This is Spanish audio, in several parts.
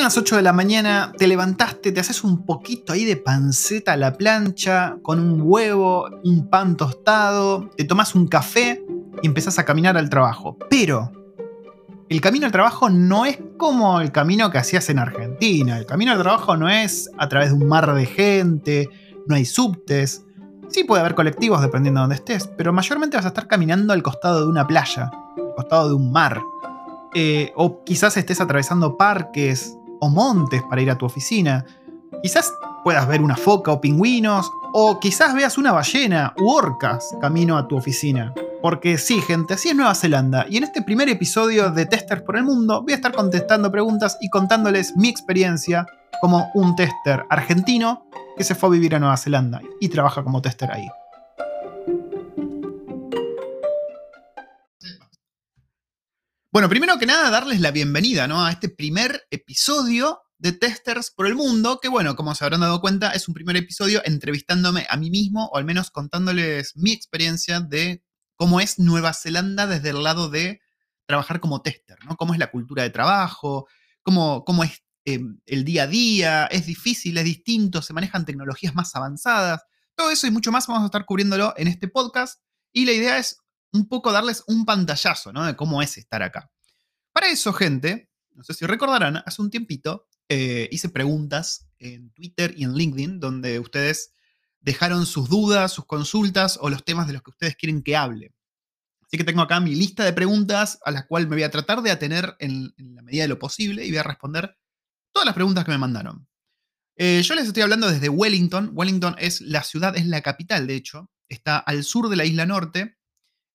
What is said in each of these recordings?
Son las 8 de la mañana, te levantaste, te haces un poquito ahí de panceta a la plancha, con un huevo, un pan tostado, te tomas un café y empezás a caminar al trabajo. Pero el camino al trabajo no es como el camino que hacías en Argentina. El camino al trabajo no es a través de un mar de gente, no hay subtes. Sí puede haber colectivos dependiendo de dónde estés, pero mayormente vas a estar caminando al costado de una playa, al costado de un mar. Eh, o quizás estés atravesando parques o montes para ir a tu oficina. Quizás puedas ver una foca o pingüinos, o quizás veas una ballena u orcas camino a tu oficina. Porque sí, gente, así es Nueva Zelanda. Y en este primer episodio de Testers por el Mundo voy a estar contestando preguntas y contándoles mi experiencia como un tester argentino que se fue a vivir a Nueva Zelanda y trabaja como tester ahí. Bueno, primero que nada, darles la bienvenida ¿no? a este primer episodio de Testers por el Mundo, que bueno, como se habrán dado cuenta, es un primer episodio entrevistándome a mí mismo, o al menos contándoles mi experiencia de cómo es Nueva Zelanda desde el lado de trabajar como tester, ¿no? Cómo es la cultura de trabajo, cómo, cómo es em, el día a día, es difícil, es distinto, se manejan tecnologías más avanzadas. Todo eso y mucho más vamos a estar cubriéndolo en este podcast. Y la idea es un poco darles un pantallazo, ¿no? De cómo es estar acá. Para eso, gente, no sé si recordarán, hace un tiempito eh, hice preguntas en Twitter y en LinkedIn donde ustedes dejaron sus dudas, sus consultas o los temas de los que ustedes quieren que hable. Así que tengo acá mi lista de preguntas a las cuales me voy a tratar de atener en, la medida de lo posible y voy a responder todas las preguntas que me mandaron. Eh, yo les estoy hablando desde Wellington. Wellington es la ciudad, es la capital, de hecho. Está al sur de la isla norte.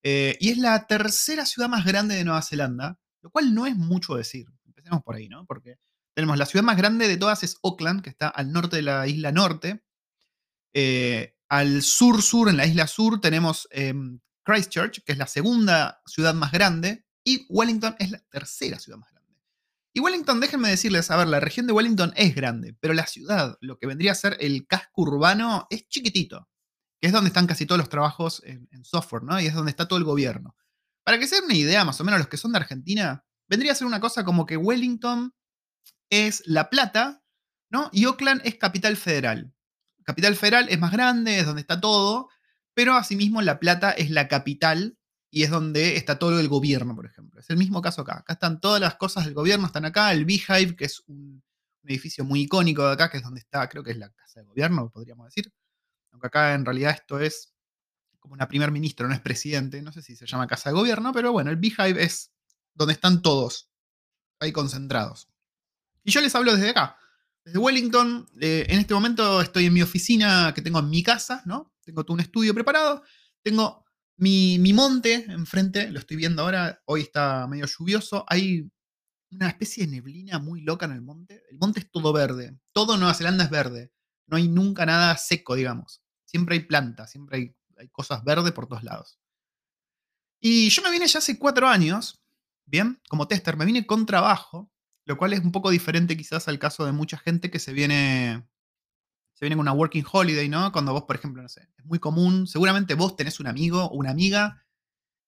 Eh, y es la tercera ciudad más grande de Nueva Zelanda, lo cual no es mucho decir. Empecemos por ahí, ¿no? Porque tenemos la ciudad más grande de todas es Auckland, que está al norte de la isla norte. Eh, al sur-sur, en la isla sur, tenemos em, Christchurch, que es la segunda ciudad más grande, y Wellington es la tercera ciudad más grande. Y Wellington, déjenme decirles, a ver, la región de Wellington es grande, pero la ciudad, lo que vendría a ser el casco urbano, es chiquitito que es donde están casi todos los trabajos en, software, ¿no? Y es donde está todo el gobierno. Para que se den una idea, más o menos, los que son de Argentina, vendría a ser una cosa como que Wellington es La Plata, ¿no? Y Oakland es Capital Federal. Capital Federal es más grande, es donde está todo, pero asimismo La Plata es la capital y es donde está todo el gobierno, por ejemplo. Es el mismo caso acá. Acá están todas las cosas del gobierno, están acá. El Beehive, que es un, un edificio muy icónico de acá, que es donde está, creo que es la casa de gobierno, podríamos decir aunque acá en realidad esto es como una primer ministro, no es presidente, no sé si se llama casa de gobierno, pero bueno, el Beehive es donde están todos ahí concentrados. Y yo les hablo desde acá, desde Wellington. Eh, en este momento estoy en mi oficina que tengo en mi casa, ¿no? Tengo todo un estudio preparado. Tengo mi, mi monte enfrente, lo estoy viendo ahora. Hoy está medio lluvioso. Hay una especie de neblina muy loca en el monte. El monte es todo verde. Todo Nueva Zelanda es verde. No hay nunca nada seco, digamos. Siempre hay plantas, siempre hay, cosas verdes por todos lados. Y yo me vine ya hace cuatro años, bien, como tester, me vine con trabajo, lo cual es un poco diferente quizás al caso de mucha gente que se viene, se viene con una working holiday, ¿no? Cuando vos, por ejemplo, no sé, es muy común, seguramente vos tenés un amigo o una amiga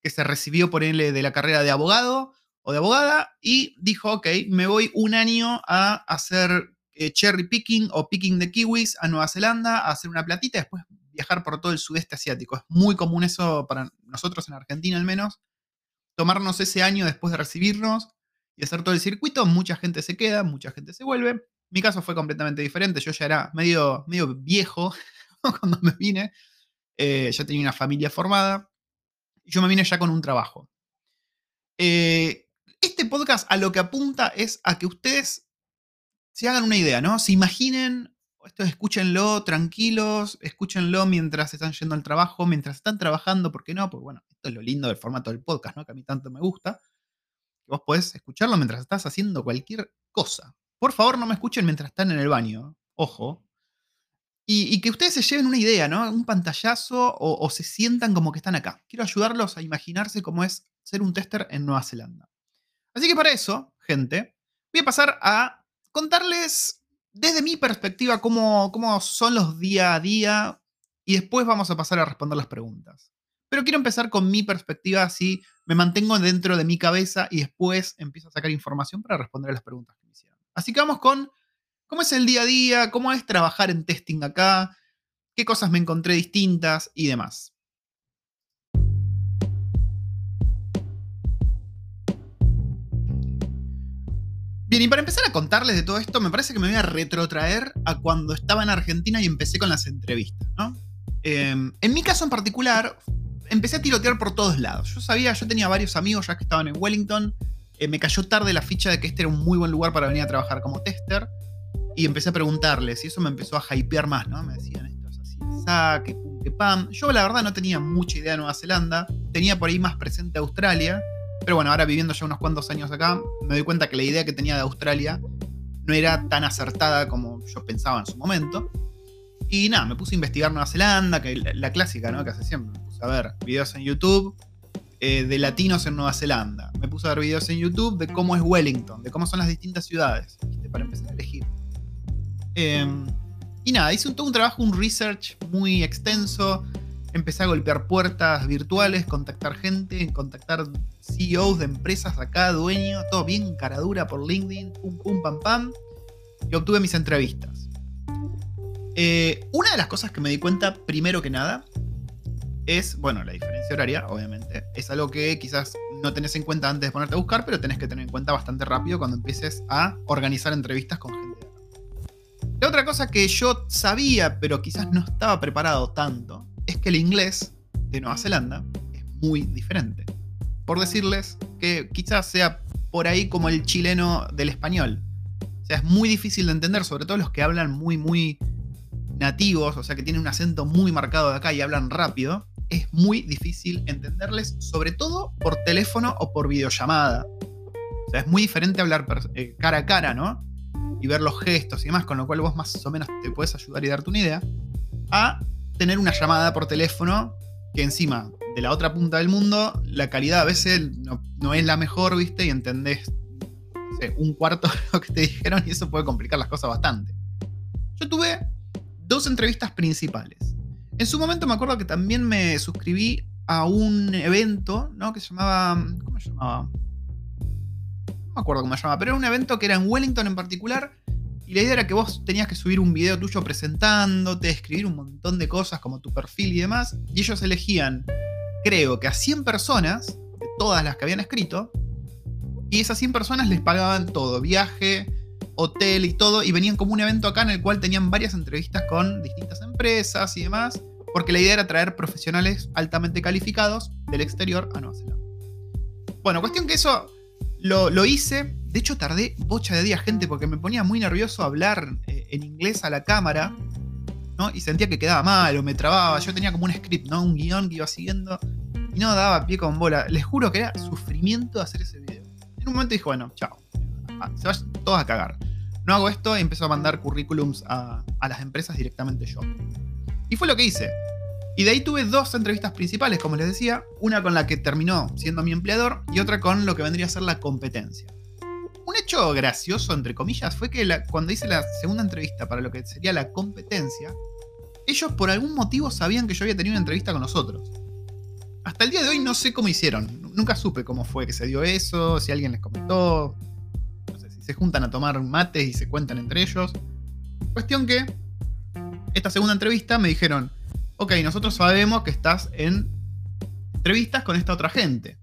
que se recibió por él de la carrera de abogado o de abogada y dijo, ok, me voy un año a hacer eh, cherry picking o picking de kiwis a Nueva Zelanda, a hacer una platita después viajar por todo el sudeste asiático. Es muy común eso para nosotros en Argentina al menos. Tomarnos ese año después de recibirnos y hacer todo el circuito. Mucha gente se queda, mucha gente se vuelve. Mi caso fue completamente diferente. Yo ya era medio, medio viejo cuando me vine. Eh, ya tenía una familia formada. Yo me vine ya con un trabajo. Eh, este podcast a lo que apunta es a que ustedes se hagan una idea, ¿no? Se imaginen, esto escúchenlo tranquilos, escúchenlo mientras están yendo al trabajo, mientras están trabajando, ¿por qué no? Porque bueno, esto es lo lindo del formato del podcast, ¿no? Que a mí tanto me gusta. vos podés escucharlo mientras estás haciendo cualquier cosa. Por favor, no me escuchen mientras están en el baño, ojo. Y, que ustedes se lleven una idea, ¿no? Un pantallazo o, o se sientan como que están acá. Quiero ayudarlos a imaginarse cómo es ser un tester en Nueva Zelanda. Así que para eso, gente, voy a pasar a contarles desde mi perspectiva cómo, cómo son los día a día y después vamos a pasar a responder las preguntas. Pero quiero empezar con mi perspectiva, así me mantengo dentro de mi cabeza y después empiezo a sacar información para responder a las preguntas que me hicieron. Así que vamos con cómo es el día a día, cómo es trabajar en testing acá, qué cosas me encontré distintas y demás. Bien, y para empezar a contarles de todo esto, me parece que me voy a retrotraer a cuando estaba en Argentina y empecé con las entrevistas, ¿no? Em, en mi caso en particular, empecé a tirotear por todos lados. Yo sabía, yo tenía varios amigos ya que estaban en Wellington. Eh, me cayó tarde la ficha de que este era un muy buen lugar para venir a trabajar como tester. Y empecé a preguntarles, y eso me empezó a hypear más, ¿no? Me decían esto es así, que pum, que pam. Yo la verdad no tenía mucha idea de Nueva Zelanda. Tenía por ahí más presente Australia. Pero bueno, ahora viviendo ya unos cuantos años acá, me doy cuenta que la idea que tenía de Australia no era tan acertada como yo pensaba en su momento. Y nada, me puse a investigar Nueva Zelanda, que la, clásica, ¿no? Que hace siempre. Me puse a ver videos en YouTube eh, de latinos en Nueva Zelanda. Me puse a ver videos en YouTube de cómo es Wellington, de cómo son las distintas ciudades, para empezar a elegir. Em, y nada, hice un, todo un trabajo, un research muy extenso. Empecé a golpear puertas virtuales, contactar gente, contactar CEOs de empresas acá, dueños, todo bien caradura por LinkedIn, pum, pum, pam, pam. Y obtuve mis entrevistas. Eh, una de las cosas que me di cuenta, primero que nada, es, bueno, la diferencia horaria, obviamente. Es algo que quizás no tenés en cuenta antes de ponerte a buscar, pero tenés que tener en cuenta bastante rápido cuando empieces a organizar entrevistas con gente. La otra cosa que yo sabía, pero quizás no estaba preparado tanto, es que el inglés de Nueva Zelanda es muy diferente. Por decirles que quizás sea por ahí como el chileno del español. O sea, es muy difícil de entender, sobre todo los que hablan muy, muy nativos, o sea que tienen un acento muy marcado de acá y hablan rápido, es muy difícil entenderles, sobre todo por teléfono o por videollamada. O sea, es muy diferente hablar eh, cara a cara, ¿no? Y ver los gestos y demás, con lo cual vos más o menos te puedes ayudar y darte una idea, a tener una llamada por teléfono que encima de la otra punta del mundo, la calidad a veces no, es la mejor, ¿viste? Y entendés un cuarto de lo que te dijeron y eso puede complicar las cosas bastante. Yo tuve dos entrevistas principales. En su momento me acuerdo que también me suscribí a un evento, ¿no? Que se llamaba. ¿Cómo se llamaba? No me acuerdo cómo se llamaba, pero era un evento que era en Wellington en particular. Y la idea era que vos tenías que subir un video tuyo presentándote, escribir un montón de cosas como tu perfil y demás. Y ellos elegían, creo que a 100 personas, de todas las que habían escrito. Y esas 100 personas les pagaban todo: viaje, hotel y todo, y venían como un evento acá en el cual tenían varias entrevistas con distintas empresas y demás, porque la idea era traer profesionales altamente calificados del exterior a Nueva Zelanda. Bueno, cuestión que eso lo, hice, de hecho tardé bocha de día, gente, porque me ponía muy nervioso hablar eh, en inglés a la cámara, ¿no? Y sentía que quedaba mal o me trababa, yo tenía como un script, ¿no? Un guion que iba siguiendo y no daba pie con bola. Les juro que era sufrimiento hacer ese video. En un momento dije, bueno, chao. Ah, se vayan todos a cagar no hago esto y empiezo a mandar currículums a, las empresas directamente yo. Y fue lo que hice. Y de ahí tuve dos entrevistas principales, como les decía, una con la que terminó siendo mi empleador y otra con lo que vendría a ser la competencia. Un hecho gracioso, entre comillas, fue que cuando hice la segunda entrevista para lo que sería la competencia, ellos por algún motivo sabían que yo había tenido una entrevista con nosotros. Hasta el día de hoy no sé cómo hicieron, nunca supe cómo fue que se dio eso, si alguien les comentó, se juntan a tomar mates y se cuentan entre ellos. Cuestión que, esta segunda entrevista me dijeron, ok, nosotros sabemos que estás en entrevistas con esta otra gente.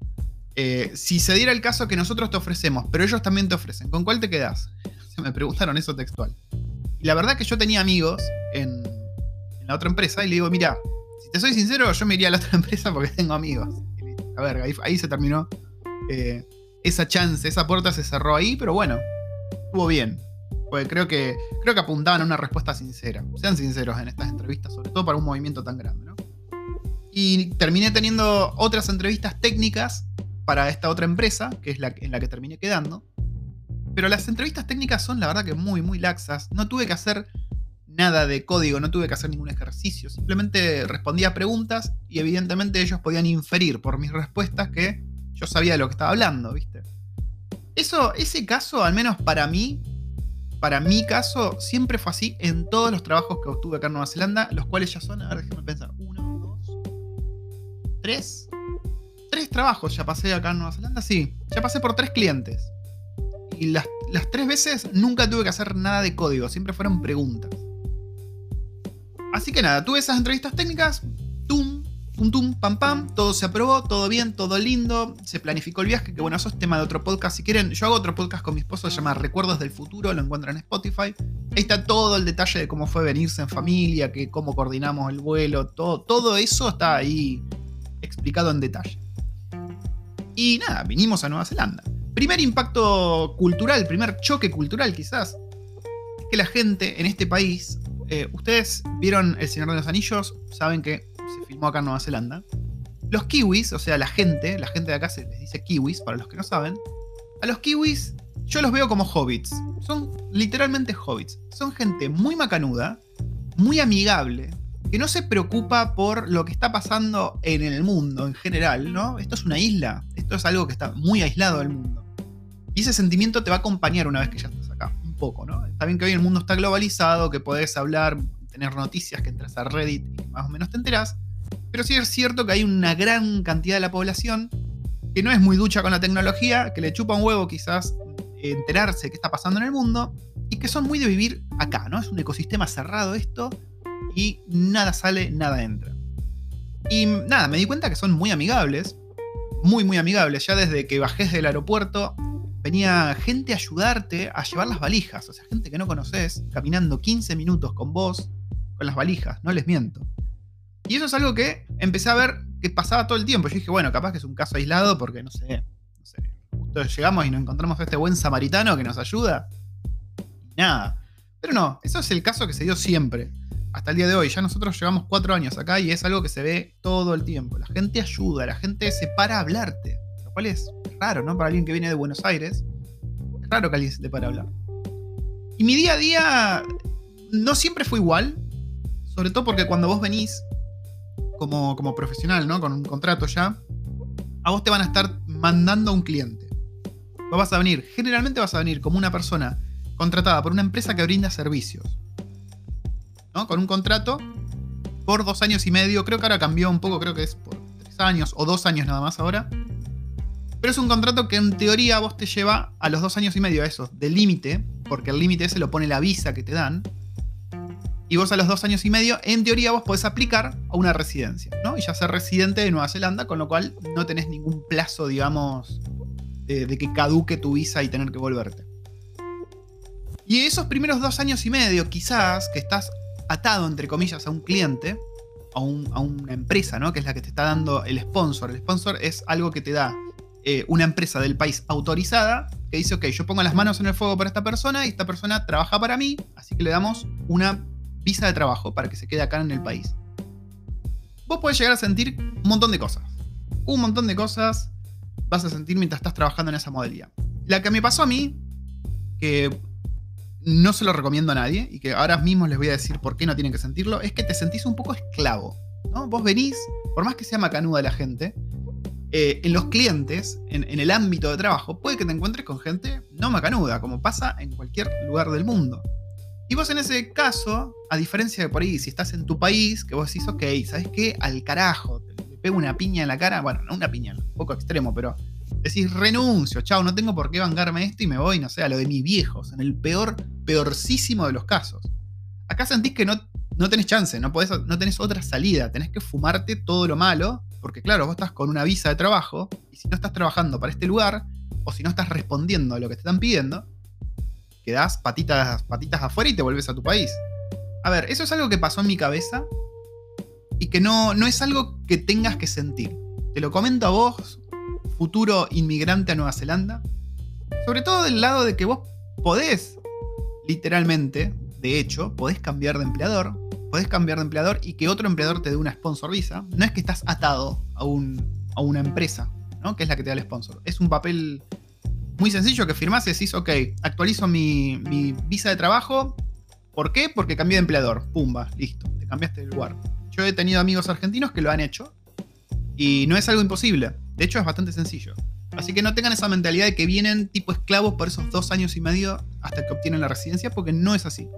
Eh, si se diera el caso que nosotros te ofrecemos, pero ellos también te ofrecen, ¿con cuál te quedas? Me preguntaron eso textual. Y la verdad que yo tenía amigos en, la otra empresa y le digo, mira, si te soy sincero, yo me iría a la otra empresa porque tengo amigos. A ver, ahí, se terminó eh, esa chance, esa puerta se cerró ahí, pero bueno, estuvo bien. Porque creo que, creo que apuntaban a una respuesta sincera. Sean sinceros en estas entrevistas, sobre todo para un movimiento tan grande, ¿no? Y terminé teniendo otras entrevistas técnicas para esta otra empresa, que es la en la que terminé quedando. Pero las entrevistas técnicas son la verdad que muy, muy laxas. No tuve que hacer nada de código, no tuve que hacer ningún ejercicio. Simplemente respondía preguntas y evidentemente ellos podían inferir por mis respuestas que yo sabía de lo que estaba hablando, ¿viste? Eso, ese caso, al menos para mí, para mi caso, siempre fue así en todos los trabajos que obtuve acá en Nueva Zelanda, los cuales ya son, a ver, déjame pensar, uno, dos, tres, tres trabajos ya pasé acá en Nueva Zelanda, sí, ya pasé por tres clientes. y las, las tres veces nunca tuve que hacer nada de código, siempre fueron preguntas. Así que nada, tuve esas entrevistas técnicas, tum, tum, pam, pam, todo se aprobó, todo bien, todo lindo, se planificó el viaje, que bueno, eso es tema de otro podcast. Si quieren, yo hago otro podcast con mi esposo, se llama Recuerdos del Futuro, lo encuentran en Spotify. Ahí está todo el detalle de cómo fue venirse en familia, que cómo coordinamos el vuelo, todo, todo eso está ahí explicado en detalle. Y nada, vinimos a Nueva Zelanda. Primer impacto cultural, primer choque cultural quizás, es que la gente en este país eh, ustedes vieron El Señor de los Anillos, saben que se filmó acá en Nueva Zelanda. Los kiwis, o sea, la gente, la gente de acá se les dice kiwis, para los que no saben. A los kiwis yo los veo como hobbits. Son literalmente hobbits. Son gente muy macanuda, muy amigable, que no se preocupa por lo que está pasando en el mundo en general, ¿no? Esto es una isla, esto es algo que está muy aislado del mundo. Y ese sentimiento te va a acompañar una vez que ya estás acá poco, ¿no? Está bien que hoy el mundo está globalizado, que podés hablar, tener noticias, que entras a Reddit y más o menos te enterás, pero sí es cierto que hay una gran cantidad de la población que no es muy ducha con la tecnología, que le chupa un huevo quizás enterarse de qué está pasando en el mundo y que son muy de vivir acá, ¿no? Es un ecosistema cerrado esto y nada sale, nada entra. Y nada, me di cuenta que son muy amigables, muy, muy amigables. Ya desde que bajé del aeropuerto, venía gente a ayudarte a llevar las valijas. O sea, gente que no conoces, caminando 15 minutos con vos, con las valijas, no les miento. Y eso es algo que empecé a ver que pasaba todo el tiempo. Yo dije, bueno, capaz que es un caso aislado porque no sé, no sé. Justo llegamos y nos encontramos a este buen samaritano que nos ayuda. Nada. Pero no, eso es el caso que se dio siempre. Hasta el día de hoy. Ya nosotros llevamos cuatro años acá y es algo que se ve todo el tiempo. La gente ayuda, la gente se para a hablarte. Lo cual es raro, ¿no? Para alguien que viene de Buenos Aires, es raro que alguien se te para hablar. Y mi día a día no siempre fue igual, sobre todo porque cuando vos venís como, como profesional, ¿no? Con un contrato ya, a vos te van a estar mandando a un cliente. Vos vas a venir, generalmente vas a venir como una persona contratada por una empresa que brinda servicios. ¿no? Con un contrato por dos años y medio. Creo que ahora cambió un poco, creo que es por tres años o dos años nada más ahora. Pero es un contrato que en teoría vos te lleva a los dos años y medio, eso, de límite, porque el límite ese lo pone la visa que te dan. Y vos a los dos años y medio, en teoría vos podés aplicar a una residencia, ¿no? Y ya ser residente de Nueva Zelanda, con lo cual no tenés ningún plazo, digamos, de, que caduque tu visa y tener que volverte. Y esos primeros dos años y medio, quizás, que estás atado, entre comillas, a un cliente, a, a, una empresa, ¿no? Que es la que te está dando el sponsor. El sponsor es algo que te da eh, una empresa del país autorizada que dice, ok, yo pongo las manos en el fuego para esta persona y esta persona trabaja para mí, así que le damos una visa de trabajo para que se quede acá en el país. Vos podés llegar a sentir un montón de cosas. Un montón de cosas vas a sentir mientras estás trabajando en esa modalidad. La que me pasó a mí, que no se lo recomiendo a nadie y que ahora mismo les voy a decir por qué no tienen que sentirlo, es que te sentís un poco esclavo. ¿no? Vos venís, por más que sea macanuda la gente, eh, en los clientes, en, el ámbito de trabajo, puede que te encuentres con gente no macanuda, como pasa en cualquier lugar del mundo. Y vos en ese caso, a diferencia de por ahí, si estás en tu país, que vos decís, ok, ¿sabes qué? Al carajo, te, pego una piña en la cara, bueno, no una piña, un poco extremo, pero decís, renuncio, chao, no tengo por qué vangarme esto y me voy, no sé, a lo de mis viejos, en el peor, peorcísimo de los casos. Acá sentís que no, no tenés chance, no, podés, no tenés otra salida, tenés que fumarte todo lo malo porque claro, vos estás con una visa de trabajo y si no estás trabajando para este lugar o si no estás respondiendo a lo que te están pidiendo, quedás patitas, patitas afuera y te vuelves a tu país. A ver, eso es algo que pasó en mi cabeza y que no, no es algo que tengas que sentir. Te lo comento a vos, futuro inmigrante a Nueva Zelanda. Sobre todo del lado de que vos podés, literalmente, de hecho, podés cambiar de empleador, podés cambiar de empleador y que otro empleador te dé una sponsor visa. No es que estás atado a, a una empresa, ¿no? Que es la que te da el sponsor. Es un papel muy sencillo que firmás y decís, ok, actualizo mi, visa de trabajo. ¿Por qué? Porque cambié de empleador. Pumba, listo, te cambiaste de lugar. Yo he tenido amigos argentinos que lo han hecho y no es algo imposible. De hecho, es bastante sencillo. Así que no tengan esa mentalidad de que vienen tipo esclavos por esos dos años y medio hasta que obtienen la residencia, porque no es así.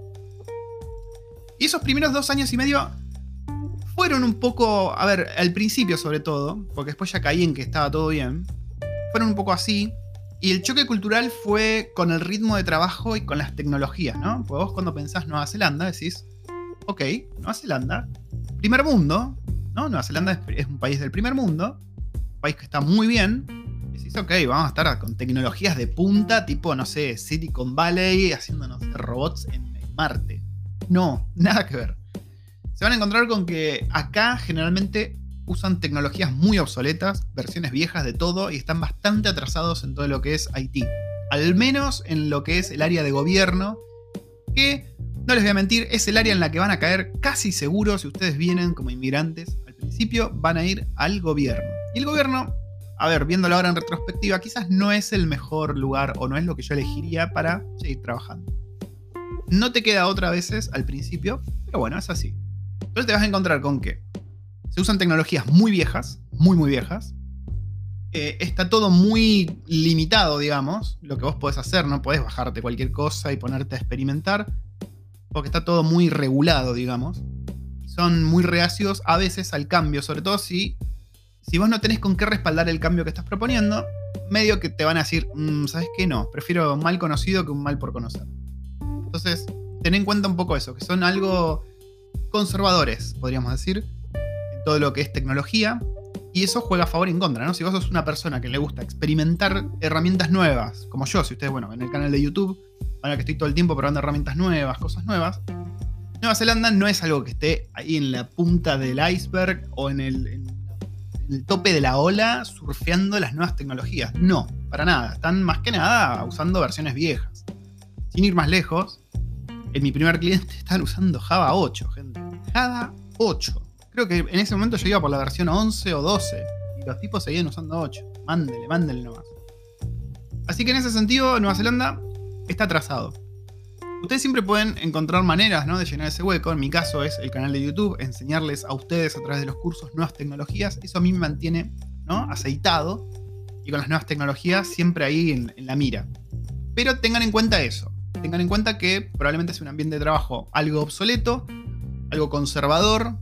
Y esos primeros dos años y medio fueron un poco, a ver, al principio sobre todo, porque después ya caí en que estaba todo bien, fueron un poco así, Y el choque cultural fue con el ritmo de trabajo y con las tecnologías, ¿no? Pues vos cuando pensás Nueva Zelanda decís, ok, Nueva Zelanda, primer mundo, ¿no? Nueva Zelanda es, un país del primer mundo, un país que está muy bien. Decís, ok, vamos a estar con tecnologías de punta, tipo, no sé, Silicon Valley, haciéndonos robots en Marte. No, nada que ver. Se van a encontrar con que acá generalmente usan tecnologías muy obsoletas, versiones viejas de todo y están bastante atrasados en todo lo que es IT. Al menos en lo que es el área de gobierno, que no les voy a mentir, es el área en la que van a caer casi seguro si ustedes vienen como inmigrantes. Al principio van a ir al gobierno. Y el gobierno, a ver, viéndolo ahora en retrospectiva, quizás no es el mejor lugar o no es lo que yo elegiría para seguir trabajando. No te queda otra veces al principio, pero bueno, es así. Entonces te vas a encontrar con que se usan tecnologías muy viejas, muy, muy viejas. Eh, está todo muy limitado, digamos, lo que vos podés hacer. No podés bajarte cualquier cosa y ponerte a experimentar, porque está todo muy regulado, digamos. Son muy reacios a veces al cambio, sobre todo si, si vos no tenés con qué respaldar el cambio que estás proponiendo, medio que te van a decir, mm, ¿sabes qué? No, prefiero un mal conocido que un mal por conocer. Entonces, ten en cuenta un poco eso, que son algo conservadores, podríamos decir todo lo que es tecnología. Y eso juega a favor y en contra, ¿no? Si vos sos una persona que le gusta experimentar herramientas nuevas, como yo, si ustedes, bueno, en el canal de YouTube, ahora que estoy todo el tiempo probando herramientas nuevas, cosas nuevas, Nueva Zelanda no es algo que esté ahí en la punta del iceberg o en el, en el tope de la ola surfeando las nuevas tecnologías. No, para nada. Están más que nada usando versiones viejas. Sin ir más lejos, en mi primer cliente están usando Java 8, gente. Java 8. Creo que en ese momento yo iba por la versión 11 o 12. Y los tipos seguían usando 8. Mándele, mándele nomás. Así que en ese sentido, Nueva Zelanda está atrasado. Ustedes siempre pueden encontrar maneras ¿no? de llenar ese hueco. En mi caso es el canal de YouTube, enseñarles a ustedes a través de los cursos nuevas tecnologías. Eso a mí me mantiene ¿no? aceitado y con las nuevas tecnologías siempre ahí en, en la mira. Pero tengan en cuenta eso. Tengan en cuenta que probablemente es un ambiente de trabajo algo obsoleto, algo conservador,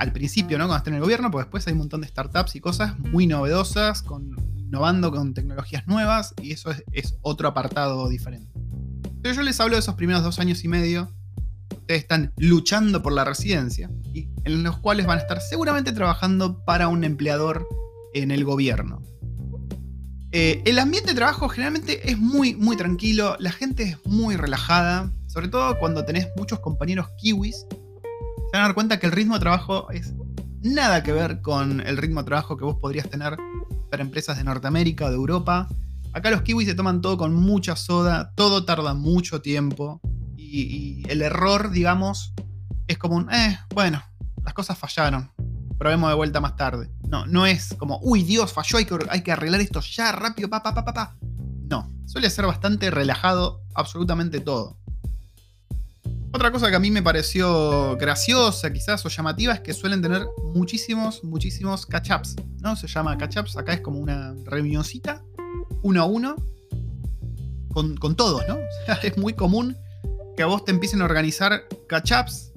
al principio, ¿no? Cuando está en el gobierno, pues después hay un montón de startups y cosas muy novedosas, con, innovando con tecnologías nuevas, y eso es, otro apartado diferente. Pero yo les hablo de esos primeros dos años y medio. Ustedes están luchando por la residencia, y en los cuales van a estar seguramente trabajando para un empleador en el gobierno. Eh, el ambiente de trabajo generalmente es muy, muy tranquilo, la gente es muy relajada, sobre todo cuando tenés muchos compañeros kiwis se van a dar cuenta que el ritmo de trabajo es nada que ver con el ritmo de trabajo que vos podrías tener para empresas de Norteamérica o de Europa. Acá los kiwis se toman todo con mucha soda, todo tarda mucho tiempo y, el error, digamos, es como un, eh, bueno, las cosas fallaron, probemos de vuelta más tarde. No, no es como, uy, Dios, falló, hay que, hay que arreglar esto ya, rápido, pa, pa, pa, pa, pa. No, suele ser bastante relajado absolutamente todo. Otra cosa que a mí me pareció graciosa quizás o llamativa es que suelen tener muchísimos, muchísimos catch-ups, ¿no? Se llama catch-ups, acá es como una reunioncita, uno a uno, con, todos, ¿no? es muy común que a vos te empiecen a organizar catch-ups,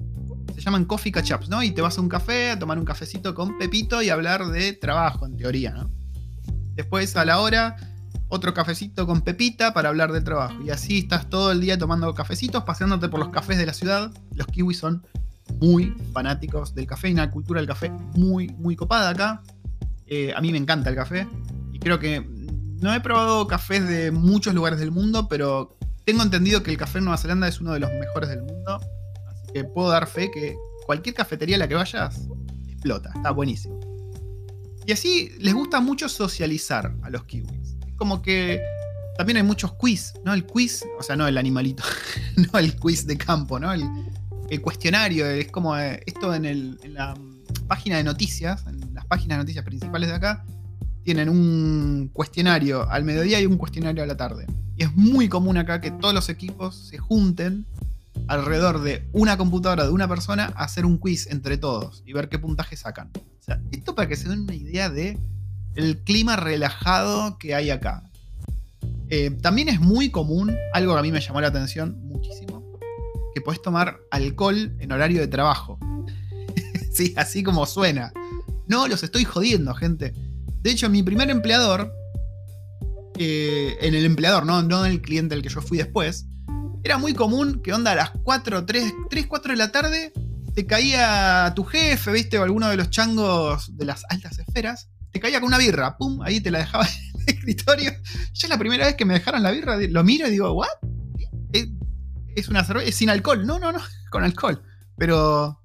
se llaman coffee catch-ups, ¿no? Y te vas a un café a tomar un cafecito con Pepito y hablar de trabajo, en teoría, ¿no? Después a la hora otro cafecito con Pepita para hablar del trabajo. Y así estás todo el día tomando cafecitos, paseándote por los cafés de la ciudad. Los kiwis son muy fanáticos del café y una cultura del café muy, muy copada acá. Eh, a mí me encanta el café y creo que no he probado cafés de muchos lugares del mundo, pero tengo entendido que el café en Nueva Zelanda es uno de los mejores del mundo. Así que puedo dar fe que cualquier cafetería a la que vayas explota, está buenísimo. Y así les gusta mucho socializar a los kiwis como que también hay muchos quiz, ¿no? El quiz, o sea, no el animalito, no el quiz de campo, ¿no? El, cuestionario, es como eh, esto en, el, en, la página de noticias, en las páginas de noticias principales de acá, tienen un cuestionario al mediodía y un cuestionario a la tarde. Y es muy común acá que todos los equipos se junten alrededor de una computadora de una persona a hacer un quiz entre todos y ver qué puntaje sacan. O sea, esto para que se den una idea de el clima relajado que hay acá. Eh, también es muy común, algo que a mí me llamó la atención muchísimo, que puedes tomar alcohol en horario de trabajo. sí, así como suena. No, los estoy jodiendo, gente. De hecho, mi primer empleador eh, en el empleador, ¿no? no en el cliente al que yo fui después, era muy común que onda a las 4, 3, 3, 4 de la tarde te caía tu jefe, viste, o alguno de los changos de las altas esferas, te caía con una birra, pum, ahí te la dejaba en el escritorio. Es la primera vez que me dejaron la birra, lo miro y digo, ¿what? Es una cerveza, es sin alcohol. No, no, no, con alcohol. Pero,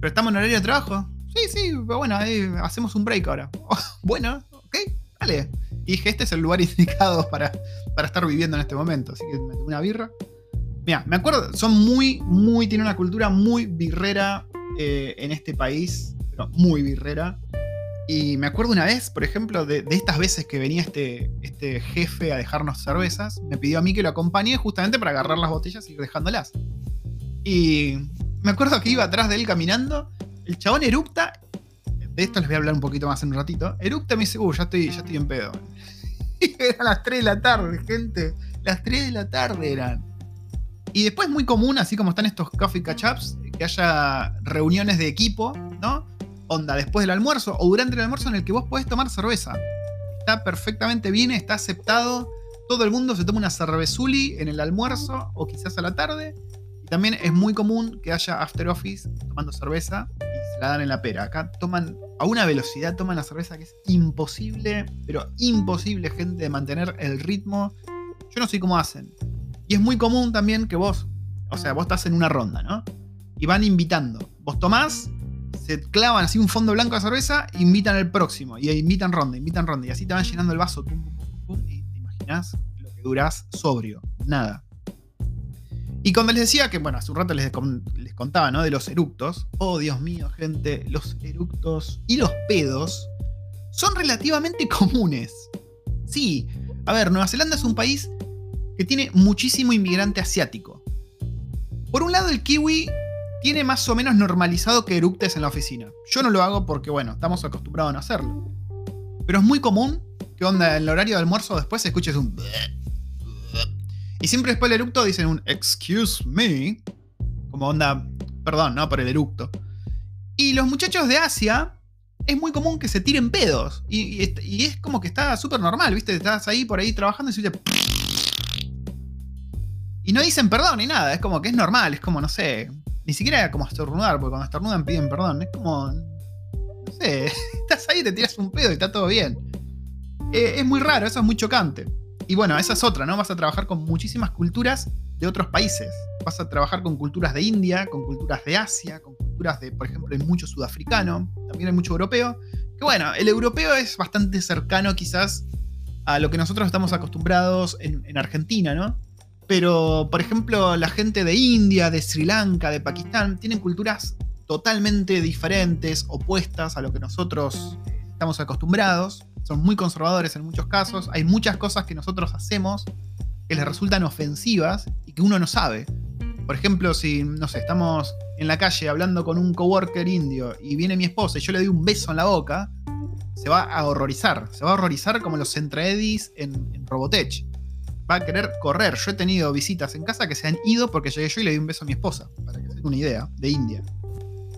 pero estamos en horario de trabajo. Sí, sí, pero bueno, hacemos un break ahora. bueno, ok, dale. Y dije, este es el lugar indicado para, para estar viviendo en este momento. Así que una birra. Mira, me acuerdo, son muy, muy, tiene una cultura muy birrera eh, en este país, pero muy birrera. Y me acuerdo una vez, por ejemplo, de, estas veces que venía este, este jefe a dejarnos cervezas, me pidió a mí que lo acompañe justamente para agarrar las botellas y ir dejándolas. Y me acuerdo que iba atrás de él caminando, el chabón eructa, de esto les voy a hablar un poquito más en un ratito, eructa y me dice, uh, ya estoy, ya estoy en pedo. Y eran las 3 de la tarde, gente, las 3 de la tarde eran. Y después es muy común, así como están estos coffee catch-ups, que haya reuniones de equipo, ¿no? Onda, después del almuerzo o durante el almuerzo en el que vos podés tomar cerveza. Está perfectamente bien, está aceptado. Todo el mundo se toma una cervezuli en el almuerzo o quizás a la tarde. Y también es muy común que haya after office tomando cerveza y se la dan en la pera. Acá toman a una velocidad, toman la cerveza que es imposible, pero imposible, gente, de mantener el ritmo. Yo no sé cómo hacen. Y es muy común también que vos, o sea, vos estás en una ronda, ¿no? Y van invitando. Vos tomás, se clavan así un fondo blanco de cerveza, invitan el próximo. Y invitan ronda, invitan ronda. Y así te van llenando el vaso. y te imaginas lo que durás sobrio. Nada. Y cuando les decía que, bueno, hace un rato les, les contaba, ¿no? De los eructos. Oh, Dios mío, gente. Los eructos y los pedos son relativamente comunes. Sí. A ver, Nueva Zelanda es un país que tiene muchísimo inmigrante asiático. Por un lado, el kiwi tiene más o menos normalizado que eructes en la oficina. Yo no lo hago porque, bueno, estamos acostumbrados a no hacerlo. Pero es muy común que onda en el horario de almuerzo después escuches un... Y siempre después del eructo dicen un excuse me. Como onda, perdón, ¿no? Por el eructo. Y los muchachos de Asia es muy común que se tiren pedos. Y, es como que está súper normal, ¿viste? Estás ahí por ahí trabajando y se dice... Y no dicen perdón ni nada, es como que es normal, es como, no sé, ni siquiera como estornudar, porque cuando estornudan piden perdón, es como, no sé, estás ahí, te tiras un pedo y está todo bien. Eh, es muy raro, eso es muy chocante. Y bueno, esa es otra, ¿no? Vas a trabajar con muchísimas culturas de otros países. Vas a trabajar con culturas de India, con culturas de Asia, con culturas de, por ejemplo, hay mucho sudafricano, también hay mucho europeo. Que bueno, el europeo es bastante cercano quizás a lo que nosotros estamos acostumbrados en, en Argentina, ¿no? Pero, por ejemplo, la gente de India, de Sri Lanka, de Pakistán, tienen culturas totalmente diferentes, opuestas a lo que nosotros eh, estamos acostumbrados. Son muy conservadores en muchos casos. Hay muchas cosas que nosotros hacemos que les resultan ofensivas y que uno no sabe. Por ejemplo, si, no sé, estamos en la calle hablando con un coworker indio y viene mi esposa y yo le doy un beso en la boca, se va a horrorizar. Se va a horrorizar como los Centraedis en, en Robotech va a querer correr. Yo he tenido visitas en casa que se han ido porque llegué yo y le di un beso a mi esposa, para que se den una idea, de India.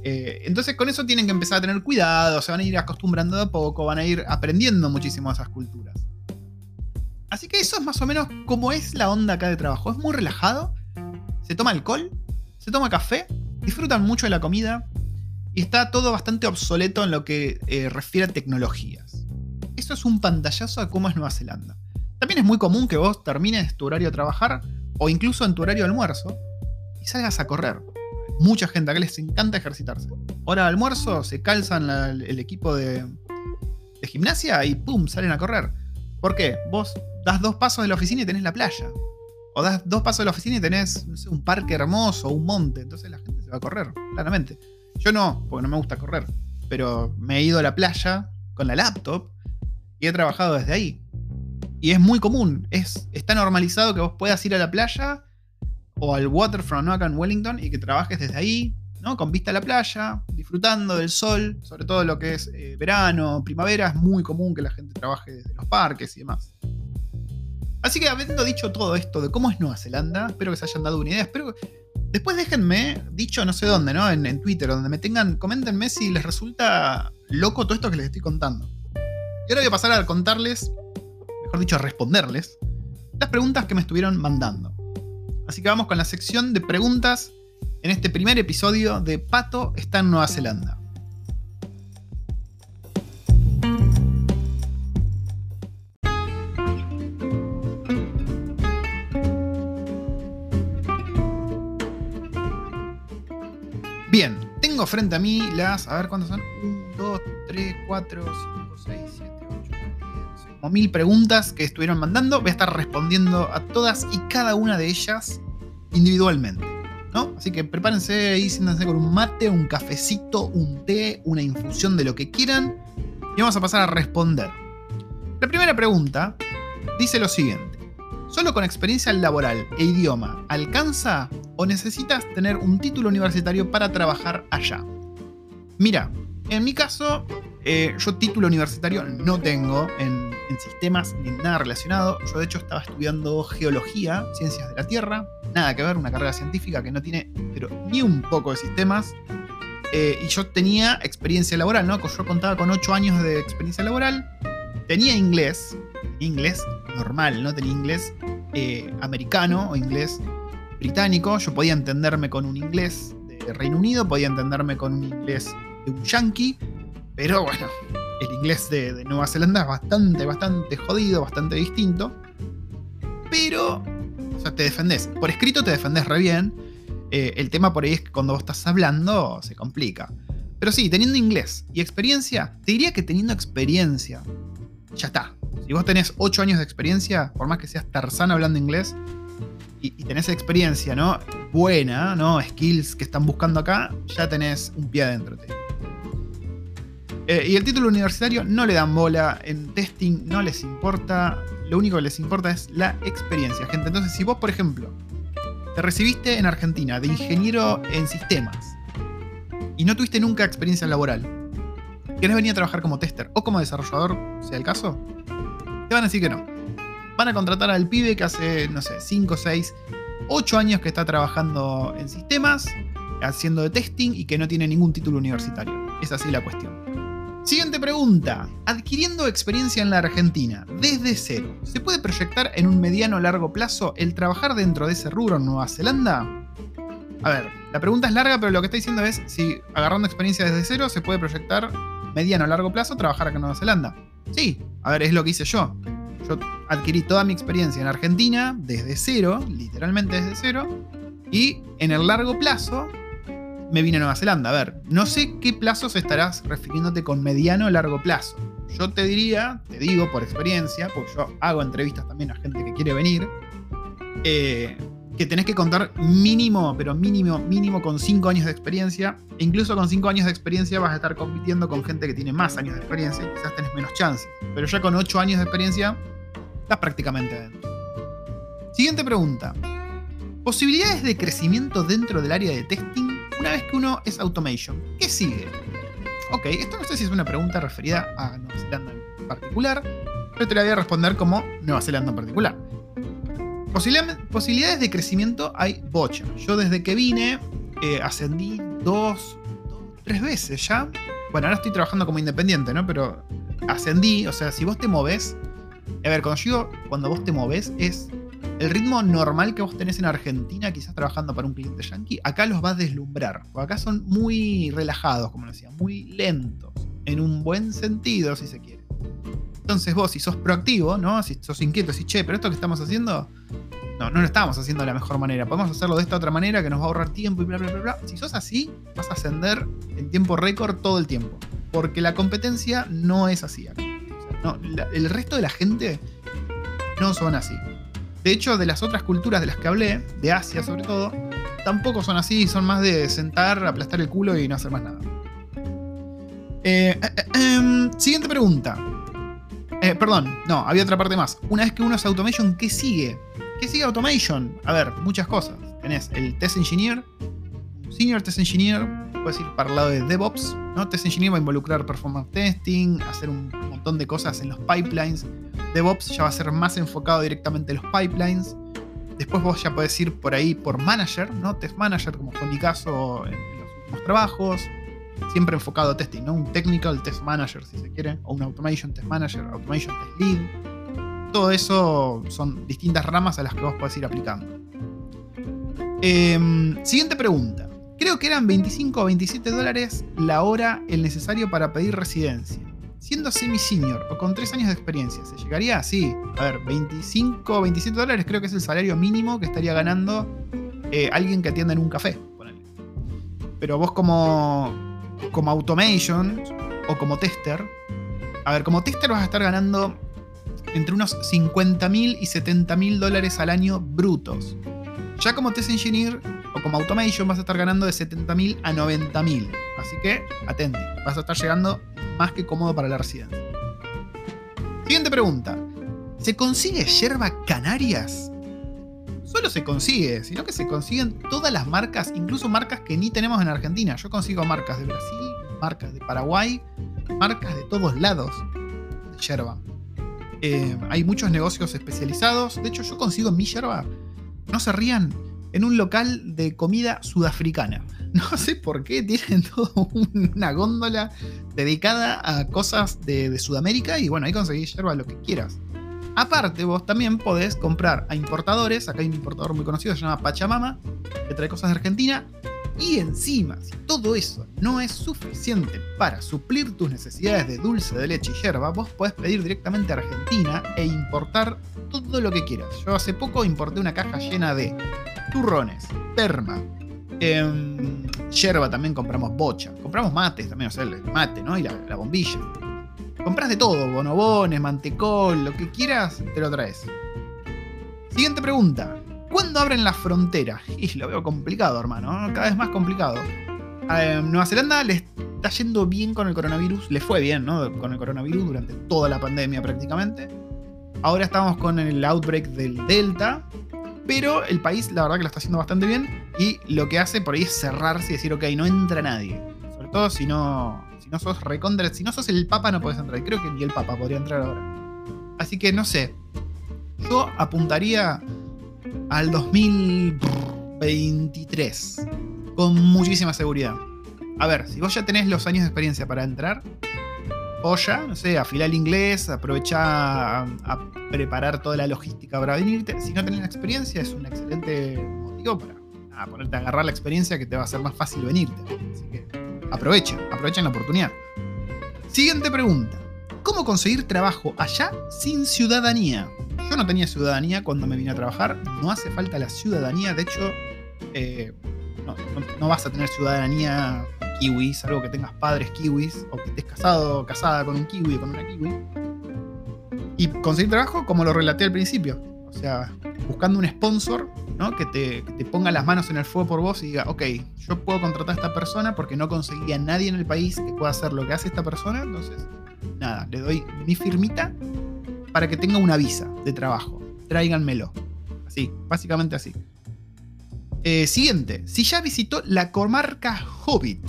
Eh, entonces con eso tienen que empezar a tener cuidado, se van a ir acostumbrando de a poco, van a ir aprendiendo muchísimo a esas culturas. Así que eso es más o menos como es la onda acá de trabajo. Es muy relajado, se toma alcohol, se toma café, disfrutan mucho de la comida y está todo bastante obsoleto en lo que eh, refiere a tecnologías. Eso es un pantallazo de cómo es Nueva Zelanda. También es muy común que vos termines tu horario de trabajar o incluso en tu horario de almuerzo y salgas a correr. Mucha gente que les encanta ejercitarse. Hora de almuerzo, se calzan el equipo de, gimnasia y ¡pum! salen a correr. ¿Por qué? Vos das dos pasos de la oficina y tenés la playa. O das dos pasos de la oficina y tenés un parque hermoso, un monte. Entonces la gente se va a correr, claramente. Yo no, porque no me gusta correr. Pero me he ido a la playa con la laptop y he trabajado desde ahí. Y es muy común, es, está normalizado que vos puedas ir a la playa o al waterfront ¿no? acá en Wellington y que trabajes desde ahí, ¿no? con vista a la playa, disfrutando del sol, sobre todo lo que es eh, verano, primavera, es muy común que la gente trabaje desde los parques y demás. Así que habiendo dicho todo esto de cómo es Nueva Zelanda, espero que se hayan dado una idea, espero Después déjenme, dicho no sé dónde, ¿no? En, en Twitter, donde me tengan, coméntenme si les resulta loco todo esto que les estoy contando. Y ahora voy a pasar a contarles mejor dicho, responderles las preguntas que me estuvieron mandando. Así que vamos con la sección de preguntas en este primer episodio de Pato está en Nueva Zelanda. Bien, tengo frente a mí las. A ver cuántas son. 1, 2, 3, 4, 5, 6, 7, 8, 9, 10. Como mil preguntas que estuvieron mandando. Voy a estar respondiendo a todas y cada una de ellas individualmente. ¿no? Así que prepárense ahí, siéntanse con un mate, un cafecito, un té, una infusión de lo que quieran. Y vamos a pasar a responder. La primera pregunta dice lo siguiente. ¿Solo con experiencia laboral e idioma alcanza o necesitas tener un título universitario para trabajar allá? Mira, en mi caso, eh, yo título universitario no tengo en, sistemas ni nada relacionado. Yo de hecho estaba estudiando geología, ciencias de la Tierra. Nada que ver, una carrera científica que no tiene pero ni un poco de sistemas. Eh, y yo tenía experiencia laboral, ¿no? Yo contaba con 8 años de experiencia laboral. Tenía inglés, inglés normal, no tenía inglés eh, americano o inglés británico. Yo podía entenderme con un inglés de Reino Unido, podía entenderme con un inglés de un yankee, pero bueno, el inglés de, Nueva Zelanda es bastante, bastante jodido, bastante distinto. Pero, o sea, te defendés. Por escrito te defendés re bien. Eh, el tema por ahí es que cuando vos estás hablando se complica. Pero sí, teniendo inglés y experiencia, te diría que teniendo experiencia, ya está. Si vos tenés 8 años de experiencia, por más que seas Tarzán hablando inglés, y, y, tenés experiencia, ¿no? Buena, ¿no? Skills que están buscando acá, ya tenés un pie adentro. Eh, y el título universitario no le dan bola, en testing no les importa, lo único que les importa es la experiencia, gente. Entonces, si vos, por ejemplo, te recibiste en Argentina de ingeniero en sistemas y no tuviste nunca experiencia laboral, ¿querés venir a trabajar como tester o como desarrollador, sea el caso? Te van a decir que no. Van a contratar al pibe que hace, no sé, 5, 6, 8 años que está trabajando en sistemas, haciendo de testing y que no tiene ningún título universitario. Es así la cuestión. Siguiente pregunta. Adquiriendo experiencia en la Argentina, desde cero, ¿se puede proyectar en un mediano o largo plazo el trabajar dentro de ese rubro en Nueva Zelanda? A ver, la pregunta es larga, pero lo que está diciendo es si agarrando experiencia desde cero se puede proyectar mediano o largo plazo trabajar acá en Nueva Zelanda. Sí, a ver, es lo que hice yo. Yo adquirí toda mi experiencia en Argentina desde cero, literalmente desde cero, y en el largo plazo me vine a Nueva Zelanda. A ver, no sé qué plazos estarás refiriéndote con mediano o largo plazo. Yo te diría, te digo por experiencia, porque yo hago entrevistas también a gente que quiere venir, eh, que tenés que contar mínimo, pero mínimo, mínimo con 5 años de experiencia. E incluso con 5 años de experiencia vas a estar compitiendo con gente que tiene más años de experiencia y quizás tenés menos chances. Pero ya con 8 años de experiencia, estás prácticamente adentro. Siguiente pregunta. ¿Posibilidades de crecimiento dentro del área de testing una vez que uno es automation? ¿Qué sigue? Ok, esto no sé si es una pregunta referida a Nueva Zelanda en particular, pero te la voy a responder como Nueva Zelanda en particular. Posibilidades de crecimiento hay bocha. Yo desde que vine eh, ascendí dos, tres veces ya. Bueno, ahora estoy trabajando como independiente, ¿no? Pero ascendí, o sea, si vos te moves. A ver, cuando yo cuando vos te moves es el ritmo normal que vos tenés en Argentina, quizás trabajando para un cliente yankee, acá los vas a deslumbrar. Porque acá son muy relajados, como decía, muy lentos. En un buen sentido, si se quiere. Entonces vos, si sos proactivo, ¿no? Si sos inquieto, si che, pero esto que estamos haciendo, no, no lo estamos haciendo de la mejor manera. Podemos hacerlo de esta otra manera que nos va a ahorrar tiempo y bla, bla, bla, bla. Si sos así, vas a ascender en tiempo récord todo el tiempo. Porque la competencia no es así acá. O sea, no, la, el resto de la gente no son así. De hecho, de las otras culturas de las que hablé, de Asia sobre todo, tampoco son así, son más de sentar, aplastar el culo y no hacer más nada. Eh, eh, eh, siguiente pregunta. Eh, perdón, no, había otra parte más. Una vez que uno es automation, ¿qué sigue? ¿Qué sigue automation? A ver, muchas cosas. Tenés el test engineer, senior test engineer, puedes ir para el lado de DevOps, ¿no? Test engineer va a involucrar performance testing, hacer un montón de cosas en los pipelines. DevOps ya va a ser más enfocado directamente en los pipelines. Después vos ya podés ir por ahí por manager, ¿no? Test manager, como fue mi caso en, en los últimos trabajos siempre enfocado a testing, ¿no? Un technical test manager, si se quiere, o un automation test manager, automation test lead. todo eso son distintas ramas a las que vos podés ir aplicando. Em, siguiente pregunta. Creo que eran 25 o 27 dólares la hora el necesario para pedir residencia. Siendo semi-senior o con 3 años de experiencia, ¿se llegaría? Sí. A ver, 25 o 27 dólares creo que es el salario mínimo que estaría ganando eh, alguien que atienda en un café. Pero vos como, como automation o como tester, a ver, como tester vas a estar ganando entre unos 50 mil y 70 mil dólares al año brutos. Ya como test engineer o como automation vas a estar ganando de 70 mil a 90 mil. Así que atente, vas a estar llegando más que cómodo para la residencia. Siguiente pregunta. ¿Se consigue yerba Canarias? Solo se consigue, sino que se consiguen todas las marcas, incluso marcas que ni tenemos en Argentina. Yo consigo marcas de Brasil, marcas de Paraguay, marcas de todos lados de yerba. Eh, hay muchos negocios especializados. De hecho, yo consigo mi yerba, no se rían, en un local de comida sudafricana. No sé por qué tienen toda una góndola dedicada a cosas de, Sudamérica y bueno, ahí conseguís yerba lo que quieras. Aparte, vos también podés comprar a importadores. Acá hay un importador muy conocido, se llama Pachamama, que trae cosas de Argentina. Y encima, si todo eso no es suficiente para suplir tus necesidades de dulce de leche y hierba, vos podés pedir directamente a Argentina e importar todo lo que quieras. Yo hace poco importé una caja llena de turrones, perma, eh, yerba también compramos bocha, compramos mates también, o sea, el mate, ¿no? Y la, bombilla. Compras de todo, bonobones, mantecol, lo que quieras, te lo traes. Siguiente pregunta. ¿Cuándo abren la frontera? Y lo veo complicado, hermano. Cada vez más complicado. A Nueva Zelanda le está yendo bien con el coronavirus. Le fue bien, ¿no? Con el coronavirus durante toda la pandemia prácticamente. Ahora estamos con el outbreak del Delta. Pero el país, la verdad, que lo está haciendo bastante bien. Y lo que hace por ahí es cerrarse y decir, ok, no entra nadie. Sobre todo si no, si no sos recontra. Si no sos el Papa, no puedes entrar. Creo que ni el Papa podría entrar ahora. Así que no sé. Yo apuntaría al 2023. Con muchísima seguridad. A ver, si vos ya tenés los años de experiencia para entrar, o ya, no sé, afilar el inglés, aprovecha a, preparar toda la logística para venirte. Si no tenés la experiencia, es un excelente motivo para ponerte a agarrar la experiencia que te va a hacer más fácil venirte. Así que aprovecha, aprovechen la oportunidad. Siguiente pregunta. ¿Cómo conseguir trabajo allá sin ciudadanía? Yo no tenía ciudadanía cuando me vine a trabajar. No hace falta la ciudadanía. De hecho, eh, no, vas a tener ciudadanía kiwi, salvo que tengas padres kiwis o que estés casado o casada con un kiwi o con una kiwi. Y conseguir trabajo, como lo relaté al principio. O sea, buscando un sponsor ¿no? que, te, ponga las manos en el fuego por vos y diga, ok, yo puedo contratar a esta persona porque no conseguía a nadie en el país que pueda hacer lo que hace esta persona. Entonces, nada, le doy mi firmita para que tenga una visa de trabajo. Tráiganmelo. Así, básicamente así. Eh, siguiente, si ya visitó la comarca Hobbit.